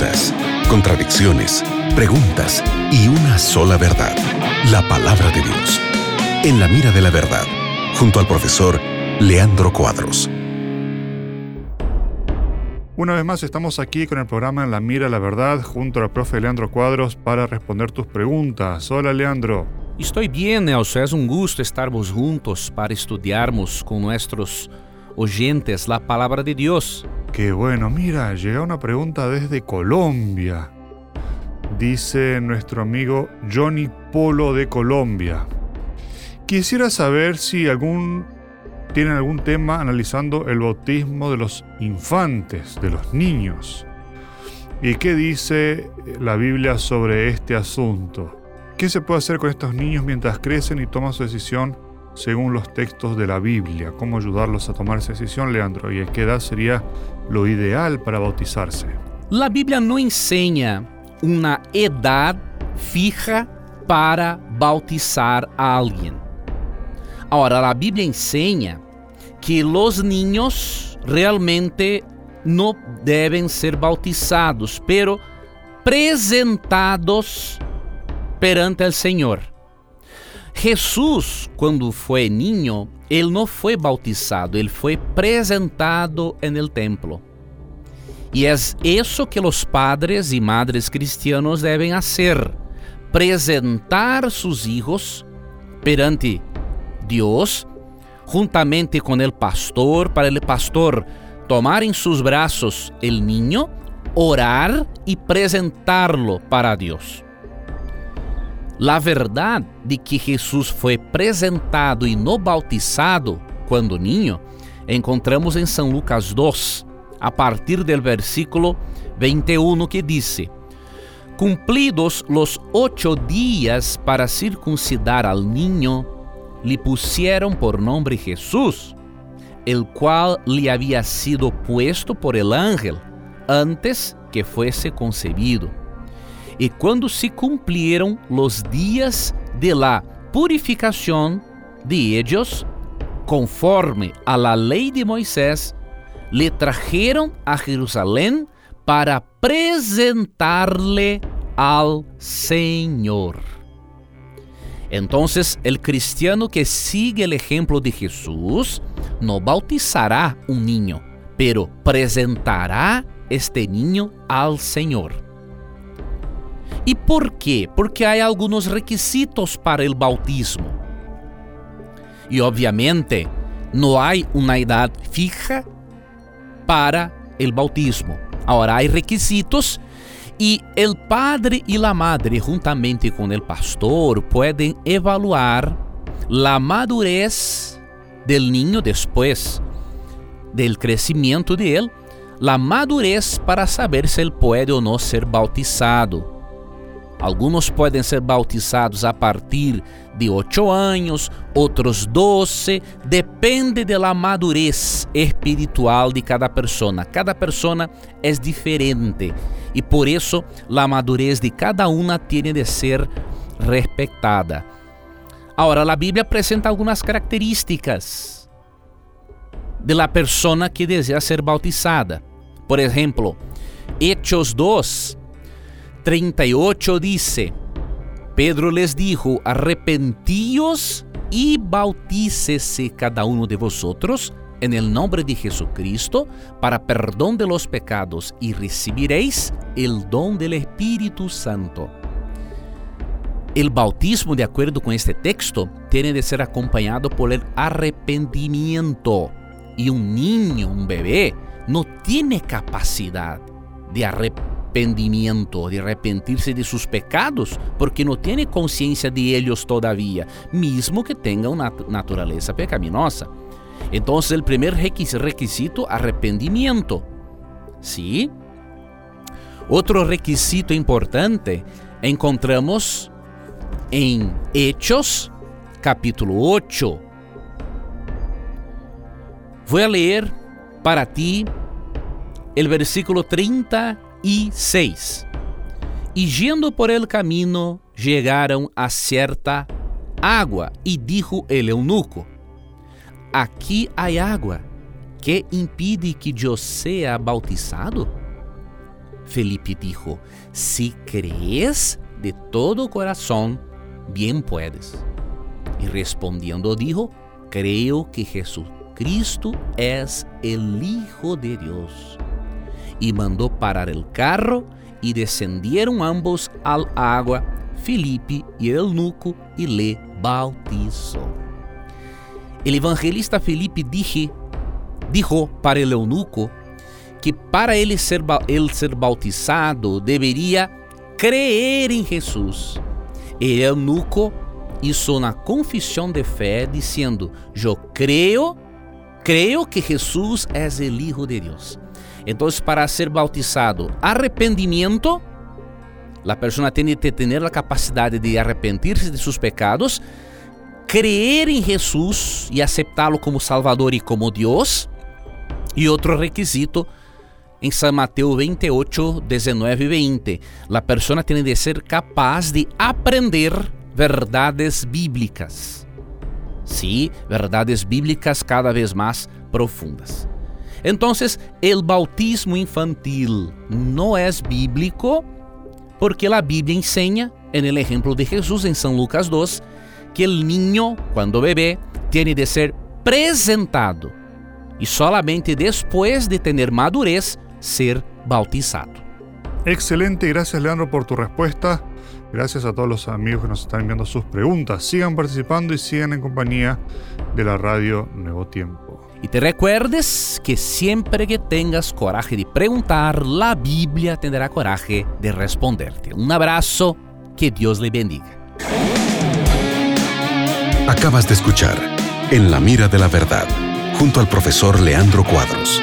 dudas, contradicciones, preguntas y una sola verdad, la palabra de Dios. En la mira de la verdad, junto al profesor Leandro Cuadros. Una vez más estamos aquí con el programa En la mira de la verdad junto al profe Leandro Cuadros para responder tus preguntas. Hola Leandro. Estou bem, Nelson. É um gusto estarmos juntos para estudiarmos com nossos oyentes la palabra de Dios. Qué bueno, mira, llega una pregunta desde Colombia. Dice nuestro amigo Johnny Polo de Colombia. Quisiera saber si algún tienen algún tema analizando el bautismo de los infantes, de los niños. ¿Y qué dice la Biblia sobre este asunto? ¿Qué se puede hacer con estos niños mientras crecen y toman su decisión según los textos de la Biblia? ¿Cómo ayudarlos a tomar esa decisión, Leandro? ¿Y a qué edad sería lo ideal para bautizarse? La Biblia no enseña una edad fija para bautizar a alguien. Ahora, la Biblia enseña que los niños realmente no deben ser bautizados, pero presentados perante o Senhor. Jesus, quando foi niño, ele não foi bautizado, ele foi apresentado no templo. E é isso que os padres e madres cristianos devem fazer: apresentar seus filhos perante Deus, juntamente com o pastor, para o pastor tomar em seus braços o niño, orar e apresentar-lo para Deus. La verdade de que Jesus foi apresentado e no bautizado quando niño, encontramos em São Lucas 2, a partir do versículo 21 que diz: Cumplidos los ocho dias para circuncidar al niño, lhe pusieron por nombre Jesús, el cual lhe havia sido puesto por el ángel antes que fuese concebido. E quando se cumpriram os dias de la purificação de ellos, conforme a la lei de Moisés, le trajeron a Jerusalém para apresentar-lhe al Senhor. Entonces, el cristiano que sigue el ejemplo de Jesús no bautizará un niño, pero presentará este niño al Senhor. E por quê? Porque há alguns requisitos para o bautismo. E obviamente não há uma idade fija para o bautismo. Agora há requisitos e o padre e a madre, juntamente com o pastor, podem evaluar a madurez del niño depois del crescimento de ele, a madurez para saber se ele pode ou não ser bautizado. Alguns podem ser bautizados a partir de 8 anos, outros 12, depende da madurez espiritual de cada pessoa. Cada pessoa é diferente e por isso a madurez de cada uma tem de ser respeitada. Agora, a Bíblia apresenta algumas características de la persona que deseja ser bautizada. Por exemplo, Hechos 2 38 dice, Pedro les dijo, arrepentíos y bautícese cada uno de vosotros en el nombre de Jesucristo para perdón de los pecados y recibiréis el don del Espíritu Santo. El bautismo, de acuerdo con este texto, tiene de ser acompañado por el arrepentimiento. Y un niño, un bebé, no tiene capacidad de arrepentirse arrependimiento, de arrepentirse de sus pecados, porque no tiene conciencia de ellos todavía, mismo que tenga una naturaleza pecaminosa. Entonces el primer requisito, arrepentimiento. ¿Sí? Otro requisito importante encontramos en Hechos, capítulo 8. Voy a leer para ti el versículo 30 e 6. E yendo por el camino, chegaram a certa água, e dijo el eunuco: Aqui há água, que impide que eu seja bautizado? Felipe dijo, si crees de todo corazón, bien puedes. Y respondiendo dijo, creo que Jesucristo es el Hijo de Dios. Y mandó parar el carro y descendieron ambos al agua, Felipe y el eunuco, y le bautizó. El evangelista Felipe dije, dijo para el eunuco que para ele ser, ele ser bautizado deveria crer em Jesus. E eunuco hizo na confissão de fé dizendo: Eu creio, creio que Jesus é o Hijo de Deus. Então, para ser bautizado, arrependimento, a pessoa tem que ter a capacidade de arrepentir-se de seus pecados, crer em Jesus e aceitá-lo como Salvador e como Deus. E outro requisito em San Mateo 28, 19 e 20. A pessoa tem de ser capaz de aprender verdades bíblicas. Sim, verdades bíblicas cada vez mais profundas. Então, o bautismo infantil não é bíblico porque a Bíblia ensina, en el exemplo de Jesus em São Lucas 2, que o niño, quando bebê, tem de ser presentado e solamente depois de ter madurez ser bautizado. Excelente, gracias Leandro por tu respuesta. Gracias a todos los amigos que nos están enviando sus preguntas. Sigan participando y sigan en compañía de la radio Nuevo Tiempo. Y te recuerdes que siempre que tengas coraje de preguntar, la Biblia tendrá coraje de responderte. Un abrazo, que Dios le bendiga. Acabas de escuchar En la mira de la verdad, junto al profesor Leandro Cuadros.